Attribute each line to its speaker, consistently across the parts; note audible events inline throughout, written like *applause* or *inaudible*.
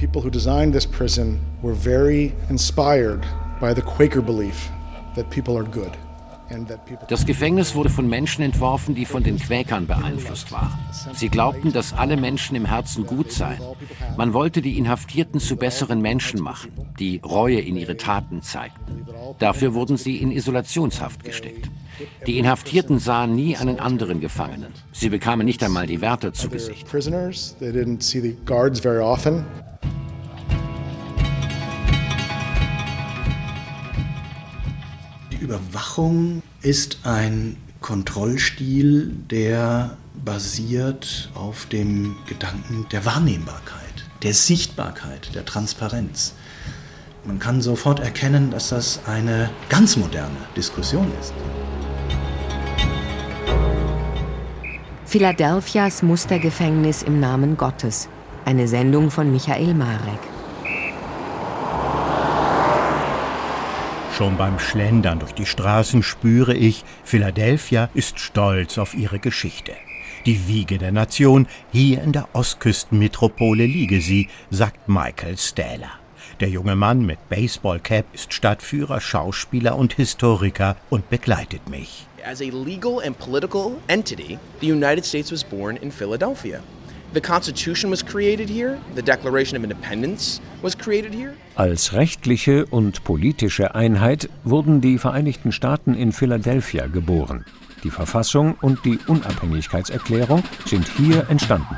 Speaker 1: people who designed this prison were very inspired by the Quaker belief that people are good.
Speaker 2: Das Gefängnis wurde von Menschen entworfen, die von den Quäkern beeinflusst waren. Sie glaubten, dass alle Menschen im Herzen gut seien. Man wollte die Inhaftierten zu besseren Menschen machen, die Reue in ihre Taten zeigten. Dafür wurden sie in Isolationshaft gesteckt. Die Inhaftierten sahen nie einen anderen Gefangenen. Sie bekamen nicht einmal die Wärter zu Gesicht.
Speaker 3: Überwachung ist ein Kontrollstil, der basiert auf dem Gedanken der Wahrnehmbarkeit, der Sichtbarkeit, der Transparenz. Man kann sofort erkennen, dass das eine ganz moderne Diskussion ist.
Speaker 4: Philadelphias Mustergefängnis im Namen Gottes. Eine Sendung von Michael Marek.
Speaker 5: Schon beim Schlendern durch die Straßen spüre ich, Philadelphia ist stolz auf ihre Geschichte. Die Wiege der Nation, hier in der Ostküstenmetropole liege sie, sagt Michael Stähler. Der junge Mann mit Baseballcap ist Stadtführer, Schauspieler und Historiker und begleitet mich.
Speaker 6: As a legal and political entity, the United States was born in Philadelphia.
Speaker 7: Als rechtliche und politische Einheit wurden die Vereinigten Staaten in Philadelphia geboren. Die Verfassung und die Unabhängigkeitserklärung sind hier entstanden.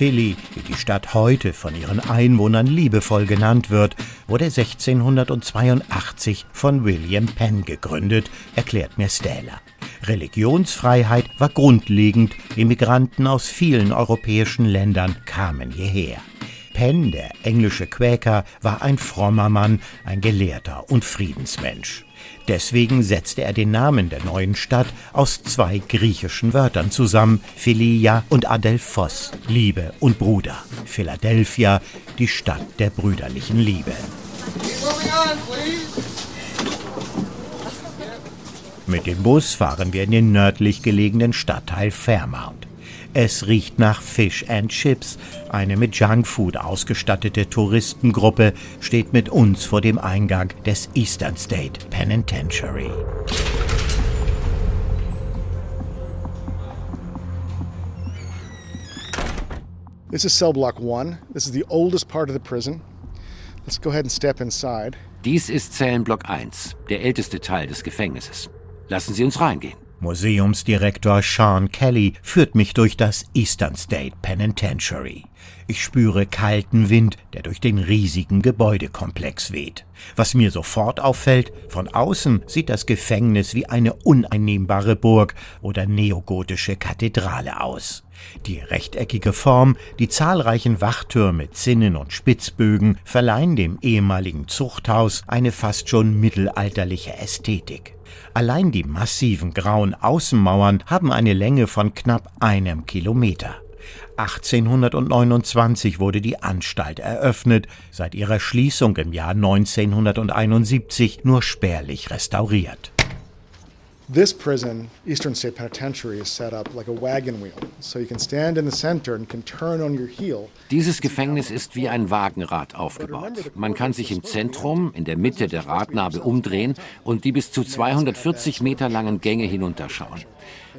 Speaker 5: Philly, wie die Stadt heute von ihren Einwohnern liebevoll genannt wird, wurde 1682 von William Penn gegründet, erklärt mir Stähler. Religionsfreiheit war grundlegend, Immigranten aus vielen europäischen Ländern kamen hierher. Penn, der englische Quäker, war ein frommer Mann, ein Gelehrter und Friedensmensch. Deswegen setzte er den Namen der neuen Stadt aus zwei griechischen Wörtern zusammen, Philia und Adelphos, Liebe und Bruder. Philadelphia, die Stadt der brüderlichen Liebe. Mit dem Bus fahren wir in den nördlich gelegenen Stadtteil Fairmount. Es riecht nach Fish and Chips. Eine mit Junkfood ausgestattete Touristengruppe steht mit uns vor dem Eingang des Eastern State Penitentiary.
Speaker 1: This is cell block one. This is the oldest part of the prison. Let's go ahead and step inside.
Speaker 2: Dies ist Zellenblock 1, der älteste Teil des Gefängnisses. Lassen Sie uns reingehen.
Speaker 5: Museumsdirektor Sean Kelly führt mich durch das Eastern State Penitentiary. Ich spüre kalten Wind, der durch den riesigen Gebäudekomplex weht. Was mir sofort auffällt, von außen sieht das Gefängnis wie eine uneinnehmbare Burg oder neogotische Kathedrale aus. Die rechteckige Form, die zahlreichen Wachtürme, Zinnen und Spitzbögen verleihen dem ehemaligen Zuchthaus eine fast schon mittelalterliche Ästhetik. Allein die massiven grauen Außenmauern haben eine Länge von knapp einem Kilometer. 1829 wurde die Anstalt eröffnet, seit ihrer Schließung im Jahr 1971 nur spärlich restauriert.
Speaker 1: This prison, Eastern State Penitentiary, is set up like a wagon wheel. So you can stand in the center and can turn on your heel.
Speaker 2: Dieses Gefängnis ist wie ein Wagenrad aufgebaut. Man kann sich im Zentrum, in der Mitte der Radnabe umdrehen und die bis zu 240 Meter langen Gänge hinunterschauen.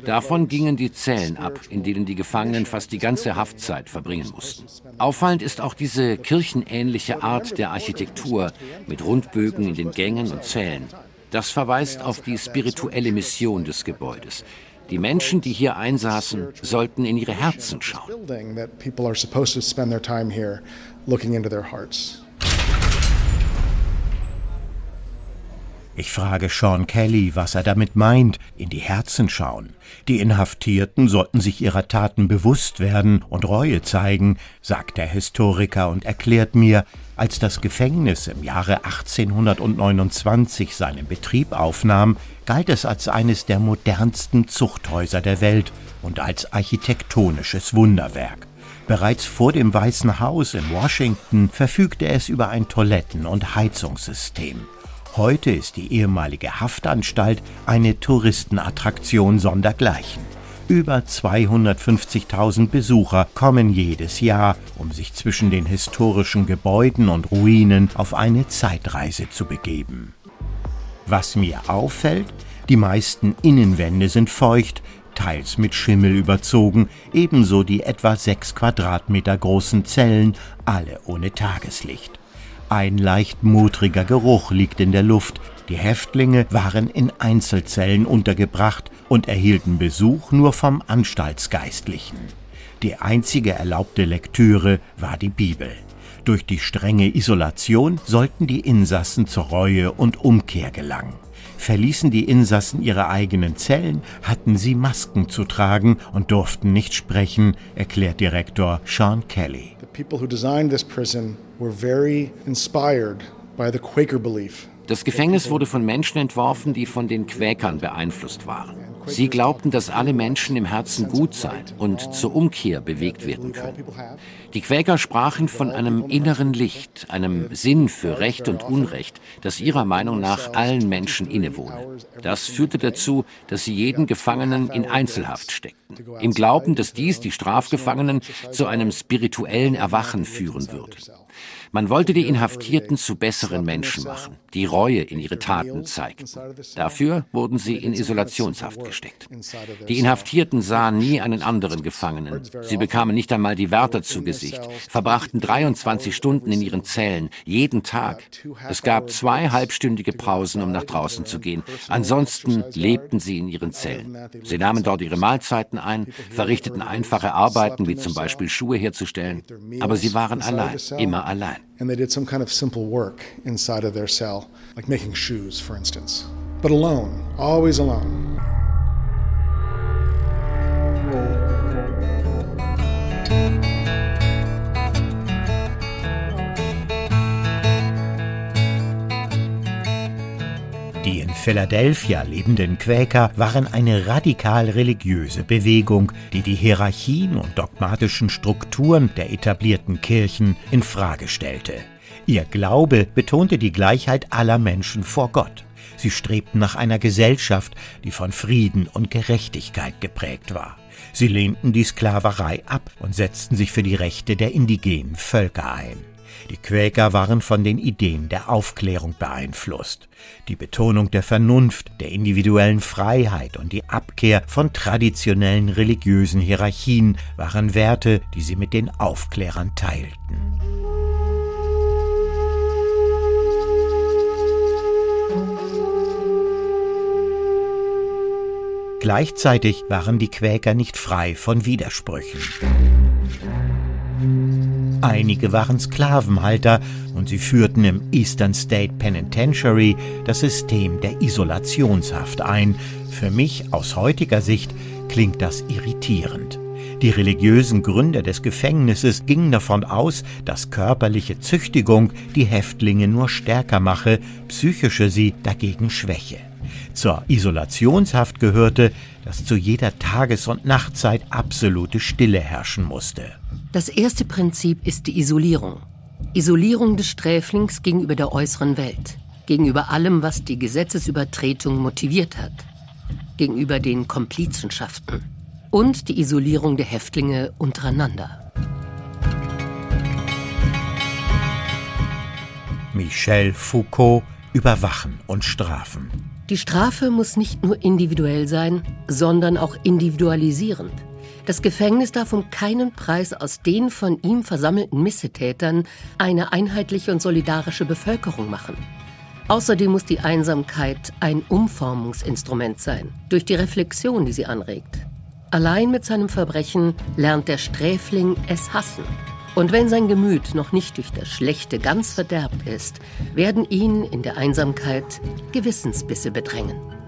Speaker 2: Davon gingen die Zellen ab, in denen die Gefangenen fast die ganze Haftzeit verbringen mussten. Auffallend ist auch diese kirchenähnliche Art der Architektur mit Rundbögen in den Gängen und Zellen. Das verweist auf die spirituelle Mission des Gebäudes. Die Menschen, die hier einsaßen, sollten in ihre Herzen schauen.
Speaker 5: Ich frage Sean Kelly, was er damit meint, in die Herzen schauen. Die Inhaftierten sollten sich ihrer Taten bewusst werden und Reue zeigen, sagt der Historiker und erklärt mir, als das Gefängnis im Jahre 1829 seinen Betrieb aufnahm, galt es als eines der modernsten Zuchthäuser der Welt und als architektonisches Wunderwerk. Bereits vor dem Weißen Haus in Washington verfügte es über ein Toiletten- und Heizungssystem. Heute ist die ehemalige Haftanstalt eine Touristenattraktion sondergleichen. Über 250.000 Besucher kommen jedes Jahr, um sich zwischen den historischen Gebäuden und Ruinen auf eine Zeitreise zu begeben. Was mir auffällt, die meisten Innenwände sind feucht, teils mit Schimmel überzogen, ebenso die etwa sechs Quadratmeter großen Zellen, alle ohne Tageslicht. Ein leicht modriger Geruch liegt in der Luft, die Häftlinge waren in Einzelzellen untergebracht und erhielten Besuch nur vom Anstaltsgeistlichen. Die einzige erlaubte Lektüre war die Bibel. Durch die strenge Isolation sollten die Insassen zur Reue und Umkehr gelangen. Verließen die Insassen ihre eigenen Zellen, hatten sie Masken zu tragen und durften nicht sprechen, erklärt Direktor Sean Kelly.
Speaker 1: The people who designed this prison were very inspired by the Quaker belief
Speaker 2: das Gefängnis wurde von Menschen entworfen, die von den Quäkern beeinflusst waren. Sie glaubten, dass alle Menschen im Herzen gut seien und zur Umkehr bewegt werden können. Die Quäker sprachen von einem inneren Licht, einem Sinn für Recht und Unrecht, das ihrer Meinung nach allen Menschen innewohne. Das führte dazu, dass sie jeden Gefangenen in Einzelhaft steckten, im Glauben, dass dies die Strafgefangenen zu einem spirituellen Erwachen führen würde. Man wollte die Inhaftierten zu besseren Menschen machen, die Reue in ihre Taten zeigten. Dafür wurden sie in Isolationshaft gesteckt. Die Inhaftierten sahen nie einen anderen Gefangenen. Sie bekamen nicht einmal die Wärter zu Gesicht, verbrachten 23 Stunden in ihren Zellen, jeden Tag. Es gab zwei halbstündige Pausen, um nach draußen zu gehen. Ansonsten lebten sie in ihren Zellen. Sie nahmen dort ihre Mahlzeiten ein, verrichteten einfache Arbeiten, wie zum Beispiel Schuhe herzustellen. Aber sie waren allein, immer allein.
Speaker 1: And they did some kind of simple work inside of their cell, like making shoes, for instance. But alone, always alone.
Speaker 5: Philadelphia lebenden Quäker waren eine radikal religiöse Bewegung, die die Hierarchien und dogmatischen Strukturen der etablierten Kirchen in Frage stellte. Ihr Glaube betonte die Gleichheit aller Menschen vor Gott. Sie strebten nach einer Gesellschaft, die von Frieden und Gerechtigkeit geprägt war. Sie lehnten die Sklaverei ab und setzten sich für die Rechte der indigenen Völker ein. Die Quäker waren von den Ideen der Aufklärung beeinflusst. Die Betonung der Vernunft, der individuellen Freiheit und die Abkehr von traditionellen religiösen Hierarchien waren Werte, die sie mit den Aufklärern teilten. Gleichzeitig waren die Quäker nicht frei von Widersprüchen. Einige waren Sklavenhalter und sie führten im Eastern State Penitentiary das System der Isolationshaft ein. Für mich aus heutiger Sicht klingt das irritierend. Die religiösen Gründer des Gefängnisses gingen davon aus, dass körperliche Züchtigung die Häftlinge nur stärker mache, psychische sie dagegen schwäche. Zur Isolationshaft gehörte, dass zu jeder Tages- und Nachtzeit absolute Stille herrschen musste.
Speaker 8: Das erste Prinzip ist die Isolierung. Isolierung des Sträflings gegenüber der äußeren Welt, gegenüber allem, was die Gesetzesübertretung motiviert hat, gegenüber den Komplizenschaften und die Isolierung der Häftlinge untereinander.
Speaker 5: Michel Foucault Überwachen und Strafen.
Speaker 8: Die Strafe muss nicht nur individuell sein, sondern auch individualisierend. Das Gefängnis darf um keinen Preis aus den von ihm versammelten Missetätern eine einheitliche und solidarische Bevölkerung machen. Außerdem muss die Einsamkeit ein Umformungsinstrument sein, durch die Reflexion, die sie anregt. Allein mit seinem Verbrechen lernt der Sträfling es hassen. Und wenn sein Gemüt noch nicht durch das Schlechte ganz verderbt ist, werden ihn in der Einsamkeit Gewissensbisse bedrängen.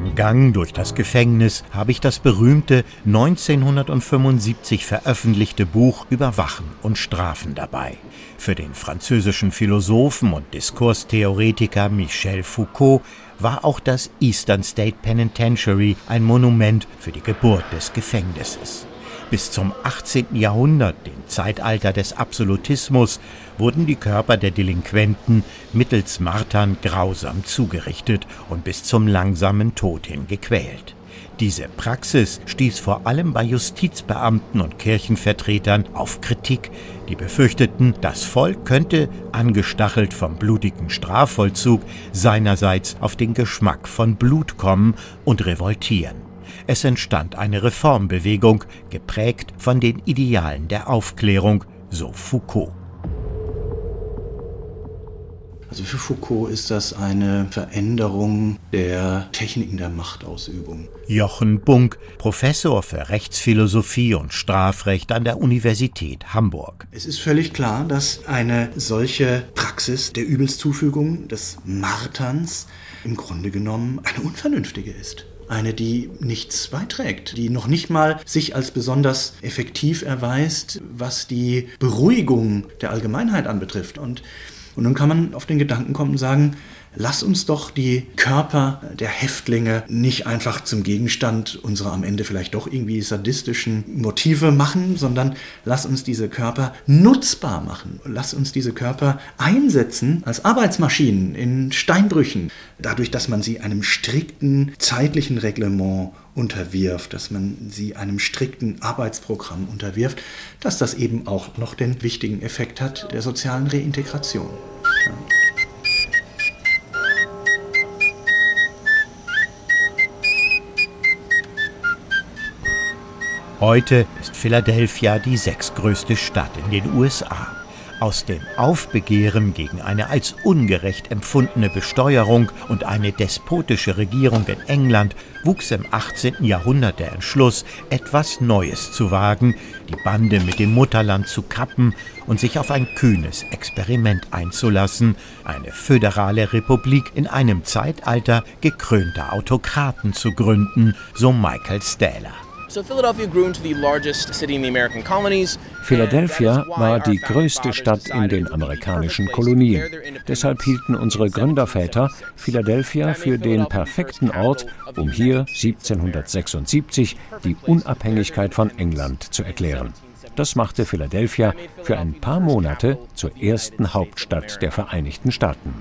Speaker 5: Beim Gang durch das Gefängnis habe ich das berühmte 1975 veröffentlichte Buch Überwachen und Strafen dabei. Für den französischen Philosophen und Diskurstheoretiker Michel Foucault war auch das Eastern State Penitentiary ein Monument für die Geburt des Gefängnisses. Bis zum 18. Jahrhundert, dem Zeitalter des Absolutismus, wurden die Körper der Delinquenten mittels Martern grausam zugerichtet und bis zum langsamen Tod hin gequält. Diese Praxis stieß vor allem bei Justizbeamten und Kirchenvertretern auf Kritik, die befürchteten, das Volk könnte, angestachelt vom blutigen Strafvollzug, seinerseits auf den Geschmack von Blut kommen und revoltieren. Es entstand eine Reformbewegung, geprägt von den Idealen der Aufklärung, so Foucault.
Speaker 3: Also für Foucault ist das eine Veränderung der Techniken der Machtausübung.
Speaker 5: Jochen Bunk, Professor für Rechtsphilosophie und Strafrecht an der Universität Hamburg.
Speaker 3: Es ist völlig klar, dass eine solche Praxis der Übelszufügung, des Marterns, im Grunde genommen eine unvernünftige ist eine, die nichts beiträgt, die noch nicht mal sich als besonders effektiv erweist, was die Beruhigung der Allgemeinheit anbetrifft. Und und nun kann man auf den Gedanken kommen und sagen, lass uns doch die Körper der Häftlinge nicht einfach zum Gegenstand unserer am Ende vielleicht doch irgendwie sadistischen Motive machen, sondern lass uns diese Körper nutzbar machen. Lass uns diese Körper einsetzen als Arbeitsmaschinen in Steinbrüchen, dadurch, dass man sie einem strikten zeitlichen Reglement unterwirft, dass man sie einem strikten Arbeitsprogramm unterwirft, dass das eben auch noch den wichtigen Effekt hat der sozialen Reintegration. Ja.
Speaker 5: Heute ist Philadelphia die sechstgrößte Stadt in den USA. Aus dem Aufbegehren gegen eine als ungerecht empfundene Besteuerung und eine despotische Regierung in England wuchs im 18. Jahrhundert der Entschluss, etwas Neues zu wagen, die Bande mit dem Mutterland zu kappen und sich auf ein kühnes Experiment einzulassen, eine föderale Republik in einem Zeitalter gekrönter Autokraten zu gründen, so Michael Stähler.
Speaker 7: Philadelphia war die größte Stadt in den amerikanischen Kolonien. Deshalb hielten unsere Gründerväter Philadelphia für den perfekten Ort, um hier 1776 die Unabhängigkeit von England zu erklären. Das machte Philadelphia für ein paar Monate zur ersten Hauptstadt der Vereinigten Staaten.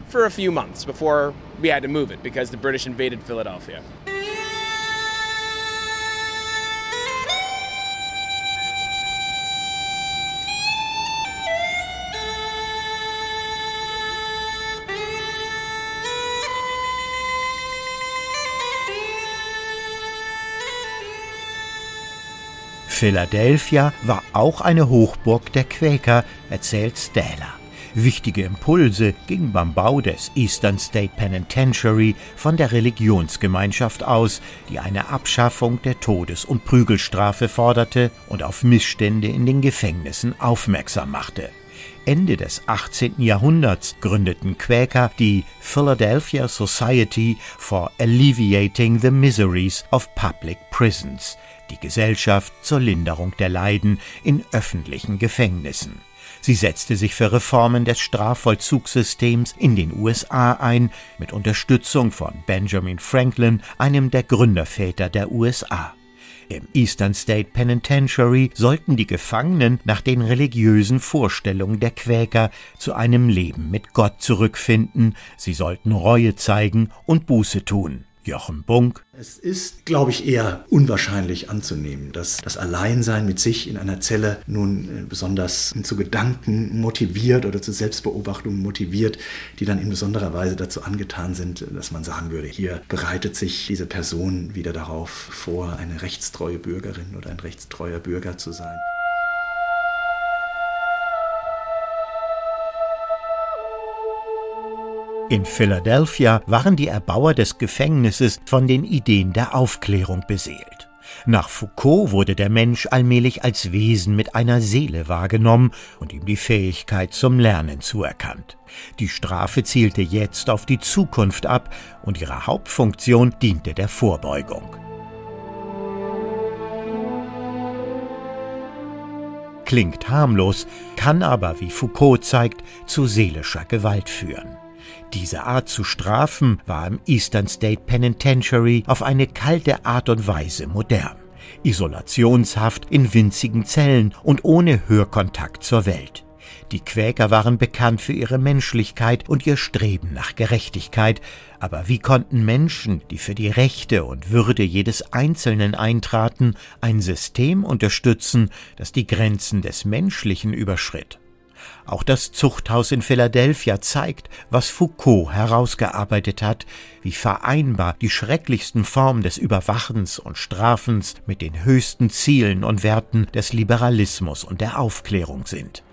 Speaker 7: Philadelphia.
Speaker 5: War auch eine Hochburg der Quäker, erzählt Stähler. Wichtige Impulse gingen beim Bau des Eastern State Penitentiary von der Religionsgemeinschaft aus, die eine Abschaffung der Todes- und Prügelstrafe forderte und auf Missstände in den Gefängnissen aufmerksam machte. Ende des 18. Jahrhunderts gründeten Quäker die Philadelphia Society for Alleviating the Miseries of Public Prisons, die Gesellschaft zur Linderung der Leiden in öffentlichen Gefängnissen. Sie setzte sich für Reformen des Strafvollzugssystems in den USA ein, mit Unterstützung von Benjamin Franklin, einem der Gründerväter der USA. Im Eastern State Penitentiary sollten die Gefangenen nach den religiösen Vorstellungen der Quäker zu einem Leben mit Gott zurückfinden, sie sollten Reue zeigen und Buße tun. Jochen Bunk.
Speaker 3: Es ist, glaube ich, eher unwahrscheinlich anzunehmen, dass das Alleinsein mit sich in einer Zelle nun äh, besonders zu Gedanken motiviert oder zu Selbstbeobachtungen motiviert, die dann in besonderer Weise dazu angetan sind, dass man sagen würde, hier bereitet sich diese Person wieder darauf vor, eine rechtstreue Bürgerin oder ein rechtstreuer Bürger zu sein.
Speaker 5: In Philadelphia waren die Erbauer des Gefängnisses von den Ideen der Aufklärung beseelt. Nach Foucault wurde der Mensch allmählich als Wesen mit einer Seele wahrgenommen und ihm die Fähigkeit zum Lernen zuerkannt. Die Strafe zielte jetzt auf die Zukunft ab und ihre Hauptfunktion diente der Vorbeugung. Klingt harmlos, kann aber, wie Foucault zeigt, zu seelischer Gewalt führen. Diese Art zu strafen war im Eastern State Penitentiary auf eine kalte Art und Weise modern. Isolationshaft in winzigen Zellen und ohne Hörkontakt zur Welt. Die Quäker waren bekannt für ihre Menschlichkeit und ihr Streben nach Gerechtigkeit, aber wie konnten Menschen, die für die Rechte und Würde jedes Einzelnen eintraten, ein System unterstützen, das die Grenzen des Menschlichen überschritt? Auch das Zuchthaus in Philadelphia zeigt, was Foucault herausgearbeitet hat, wie vereinbar die schrecklichsten Formen des Überwachens und Strafens mit den höchsten Zielen und Werten des Liberalismus und der Aufklärung sind.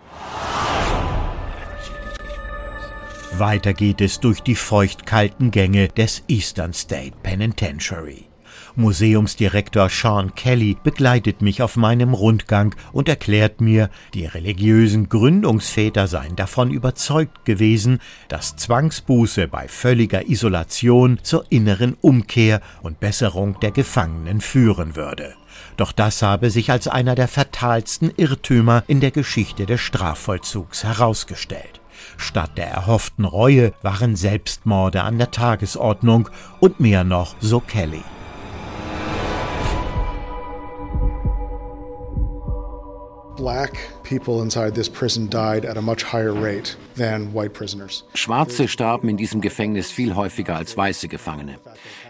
Speaker 5: Weiter geht es durch die feuchtkalten Gänge des Eastern State Penitentiary. Museumsdirektor Sean Kelly begleitet mich auf meinem Rundgang und erklärt mir, die religiösen Gründungsväter seien davon überzeugt gewesen, dass Zwangsbuße bei völliger Isolation zur inneren Umkehr und Besserung der Gefangenen führen würde. Doch das habe sich als einer der fatalsten Irrtümer in der Geschichte des Strafvollzugs herausgestellt. Statt der erhofften Reue waren Selbstmorde an der Tagesordnung und mehr noch, so Kelly.
Speaker 2: Schwarze starben in diesem Gefängnis viel häufiger als weiße Gefangene.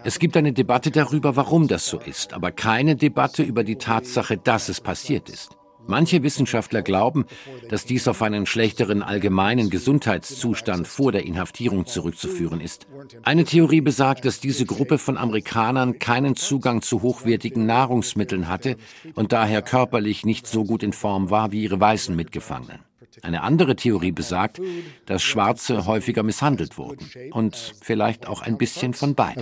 Speaker 2: Es gibt eine Debatte darüber, warum das so ist, aber keine Debatte über die Tatsache, dass es passiert ist. Manche Wissenschaftler glauben, dass dies auf einen schlechteren allgemeinen Gesundheitszustand vor der Inhaftierung zurückzuführen ist. Eine Theorie besagt, dass diese Gruppe von Amerikanern keinen Zugang zu hochwertigen Nahrungsmitteln hatte und daher körperlich nicht so gut in Form war wie ihre weißen Mitgefangenen. Eine andere Theorie besagt, dass Schwarze häufiger misshandelt wurden und vielleicht auch ein bisschen von beiden.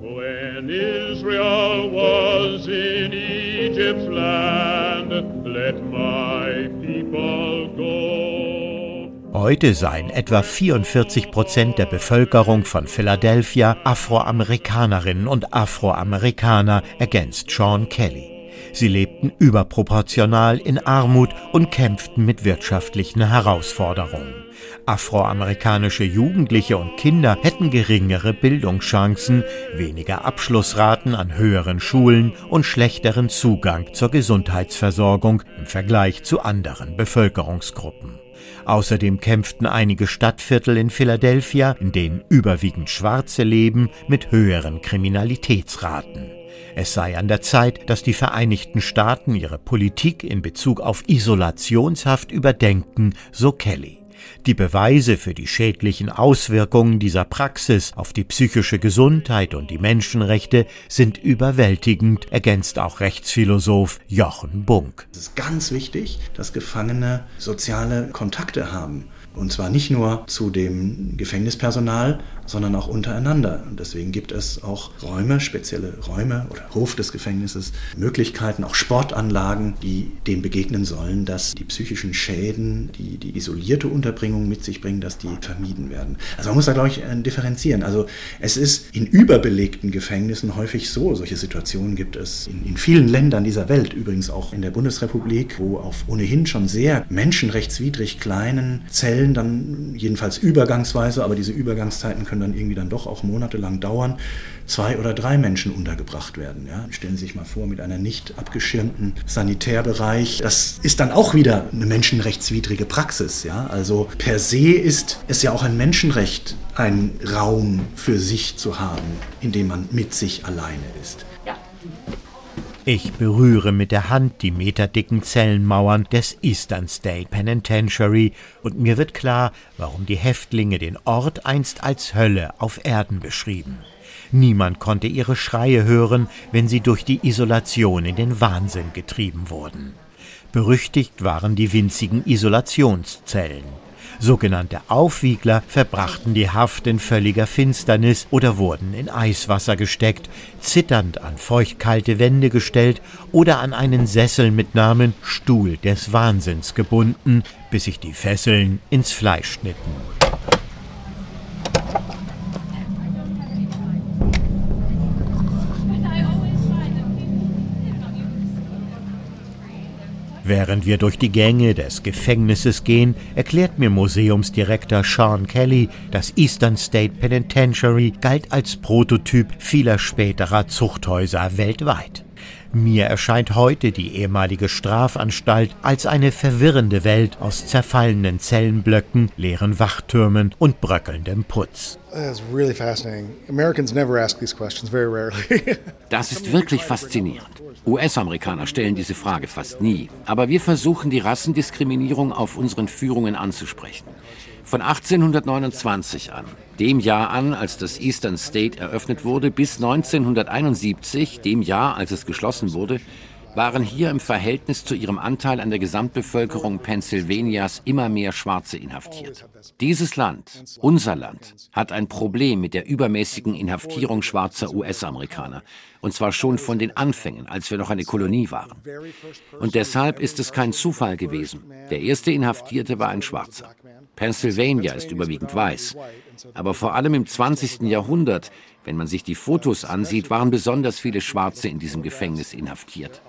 Speaker 2: When Israel was in Egypt's land, let my people go. Heute seien etwa 44 Prozent der Bevölkerung von Philadelphia Afroamerikanerinnen und Afroamerikaner, ergänzt Sean Kelly. Sie lebten überproportional in Armut und kämpften mit wirtschaftlichen Herausforderungen. Afroamerikanische Jugendliche und Kinder hätten geringere Bildungschancen, weniger Abschlussraten an höheren Schulen und schlechteren Zugang zur Gesundheitsversorgung im Vergleich zu anderen Bevölkerungsgruppen. Außerdem kämpften einige Stadtviertel in Philadelphia, in denen überwiegend Schwarze leben, mit höheren Kriminalitätsraten. Es sei an der Zeit, dass die Vereinigten Staaten ihre Politik in Bezug auf Isolationshaft überdenken, so Kelly. Die Beweise für die schädlichen Auswirkungen dieser Praxis auf die psychische Gesundheit und die Menschenrechte sind überwältigend, ergänzt auch Rechtsphilosoph Jochen Bunk.
Speaker 3: Es ist ganz wichtig, dass Gefangene soziale Kontakte haben. Und zwar nicht nur zu dem Gefängnispersonal, sondern auch untereinander. Und deswegen gibt es auch Räume, spezielle Räume oder Hof des Gefängnisses, Möglichkeiten, auch Sportanlagen, die dem begegnen sollen, dass die psychischen Schäden, die die isolierte Unterbringung mit sich bringen, dass die vermieden werden. Also man muss da, glaube ich, äh, differenzieren. Also es ist in überbelegten Gefängnissen häufig so, solche Situationen gibt es in, in vielen Ländern dieser Welt, übrigens auch in der Bundesrepublik, wo auf ohnehin schon sehr menschenrechtswidrig kleinen Zellen dann jedenfalls übergangsweise, aber diese Übergangszeiten können können dann irgendwie dann doch auch monatelang dauern, zwei oder drei Menschen untergebracht werden. Ja? Stellen Sie sich mal vor, mit einem nicht abgeschirmten Sanitärbereich. Das ist dann auch wieder eine menschenrechtswidrige Praxis. Ja? Also per se ist es ja auch ein Menschenrecht, einen Raum für sich zu haben, in dem man mit sich alleine ist.
Speaker 5: Ich berühre mit der Hand die meterdicken Zellenmauern des Eastern State Penitentiary und mir wird klar, warum die Häftlinge den Ort einst als Hölle auf Erden beschrieben. Niemand konnte ihre Schreie hören, wenn sie durch die Isolation in den Wahnsinn getrieben wurden. Berüchtigt waren die winzigen Isolationszellen. Sogenannte Aufwiegler verbrachten die Haft in völliger Finsternis oder wurden in Eiswasser gesteckt, zitternd an feuchtkalte Wände gestellt oder an einen Sessel mit Namen Stuhl des Wahnsinns gebunden, bis sich die Fesseln ins Fleisch schnitten. Während wir durch die Gänge des Gefängnisses gehen, erklärt mir Museumsdirektor Sean Kelly, das Eastern State Penitentiary galt als Prototyp vieler späterer Zuchthäuser weltweit. Mir erscheint heute die ehemalige Strafanstalt als eine verwirrende Welt aus zerfallenen Zellenblöcken, leeren Wachtürmen und bröckelndem Putz. *laughs*
Speaker 2: Das ist wirklich faszinierend. US-Amerikaner stellen diese Frage fast nie, aber wir versuchen die Rassendiskriminierung auf unseren Führungen anzusprechen. Von 1829 an, dem Jahr an, als das Eastern State eröffnet wurde, bis 1971, dem Jahr, als es geschlossen wurde, waren hier im Verhältnis zu ihrem Anteil an der Gesamtbevölkerung Pennsylvanias immer mehr Schwarze inhaftiert. Dieses Land, unser Land, hat ein Problem mit der übermäßigen Inhaftierung schwarzer US-Amerikaner. Und zwar schon von den Anfängen, als wir noch eine Kolonie waren. Und deshalb ist es kein Zufall gewesen. Der erste Inhaftierte war ein Schwarzer. Pennsylvania ist überwiegend weiß. Aber vor allem im 20. Jahrhundert, wenn man sich die Fotos ansieht, waren besonders viele Schwarze in diesem Gefängnis inhaftiert.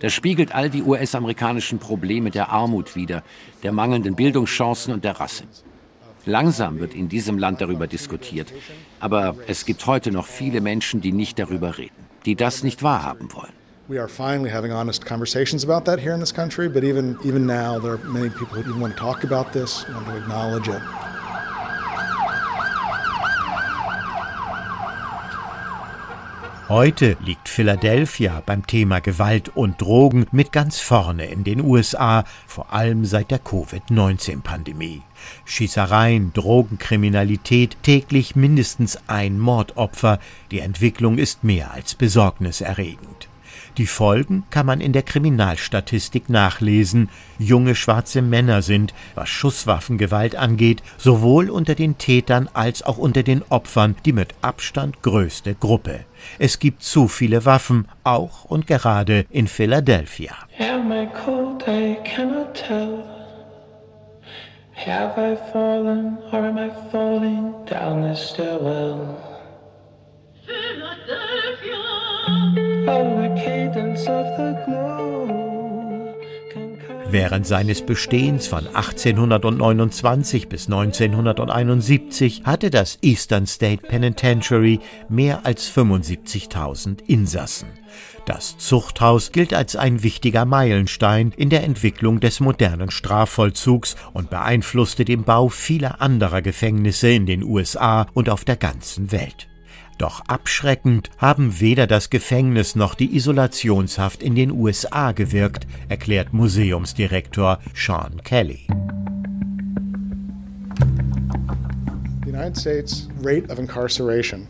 Speaker 2: Das spiegelt all die US-amerikanischen Probleme der Armut wider, der mangelnden Bildungschancen und der Rasse. Langsam wird in diesem Land darüber diskutiert, aber es gibt heute noch viele Menschen, die nicht darüber reden, die das nicht wahrhaben wollen. We are finally having honest conversations about that here in this country. But even even now, there are many people who even want to talk about this, want to acknowledge it.
Speaker 5: Heute liegt Philadelphia beim Thema Gewalt und Drogen mit ganz vorne in den USA, vor allem seit der Covid-19-Pandemie. Schießereien, Drogenkriminalität, täglich mindestens ein Mordopfer. Die Entwicklung ist mehr als besorgniserregend. Die Folgen kann man in der Kriminalstatistik nachlesen. Junge schwarze Männer sind, was Schusswaffengewalt angeht, sowohl unter den Tätern als auch unter den Opfern die mit Abstand größte Gruppe. Es gibt zu viele Waffen, auch und gerade in Philadelphia. Have I fallen or am I falling down the stairwell? Während seines Bestehens von 1829 bis 1971 hatte das Eastern State Penitentiary mehr als 75.000 Insassen. Das Zuchthaus gilt als ein wichtiger Meilenstein in der Entwicklung des modernen Strafvollzugs und beeinflusste den Bau vieler anderer Gefängnisse in den USA und auf der ganzen Welt. Doch abschreckend haben weder das Gefängnis noch die Isolationshaft in den USA gewirkt, erklärt Museumsdirektor Sean Kelly.
Speaker 1: The United States rate of incarceration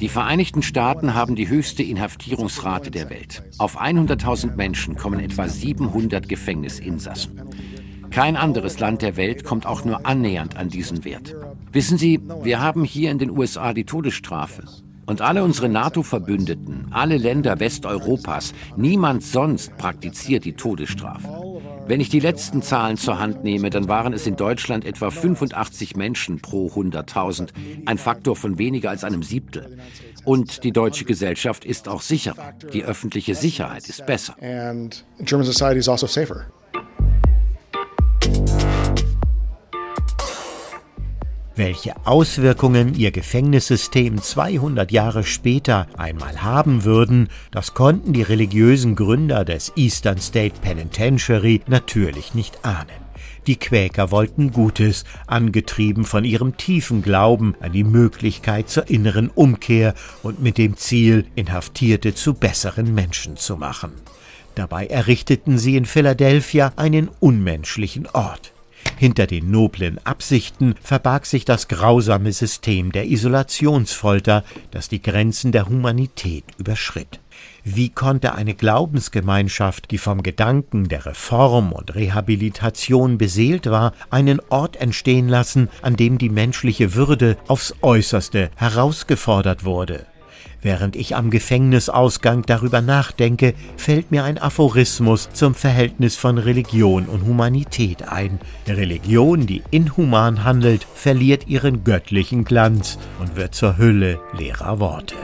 Speaker 2: die Vereinigten Staaten haben die höchste Inhaftierungsrate der Welt. Auf 100.000 Menschen kommen etwa 700 Gefängnisinsassen. Kein anderes Land der Welt kommt auch nur annähernd an diesen Wert. Wissen Sie, wir haben hier in den USA die Todesstrafe. Und alle unsere NATO-Verbündeten, alle Länder Westeuropas, niemand sonst praktiziert die Todesstrafe. Wenn ich die letzten Zahlen zur Hand nehme, dann waren es in Deutschland etwa 85 Menschen pro 100.000, ein Faktor von weniger als einem Siebtel. Und die deutsche Gesellschaft ist auch sicherer. Die öffentliche Sicherheit ist besser. And German society is also safer.
Speaker 5: Welche Auswirkungen ihr Gefängnissystem 200 Jahre später einmal haben würden, das konnten die religiösen Gründer des Eastern State Penitentiary natürlich nicht ahnen. Die Quäker wollten Gutes, angetrieben von ihrem tiefen Glauben an die Möglichkeit zur inneren Umkehr und mit dem Ziel, Inhaftierte zu besseren Menschen zu machen. Dabei errichteten sie in Philadelphia einen unmenschlichen Ort. Hinter den noblen Absichten verbarg sich das grausame System der Isolationsfolter, das die Grenzen der Humanität überschritt. Wie konnte eine Glaubensgemeinschaft, die vom Gedanken der Reform und Rehabilitation beseelt war, einen Ort entstehen lassen, an dem die menschliche Würde aufs äußerste herausgefordert wurde? Während ich am Gefängnisausgang darüber nachdenke, fällt mir ein Aphorismus zum Verhältnis von Religion und Humanität ein. Religion, die inhuman handelt, verliert ihren göttlichen Glanz und wird zur Hülle leerer Worte.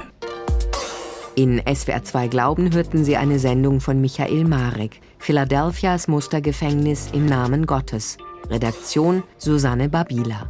Speaker 4: In SWR 2 Glauben hörten Sie eine Sendung von Michael Marek. Philadelphias Mustergefängnis im Namen Gottes. Redaktion Susanne Babila.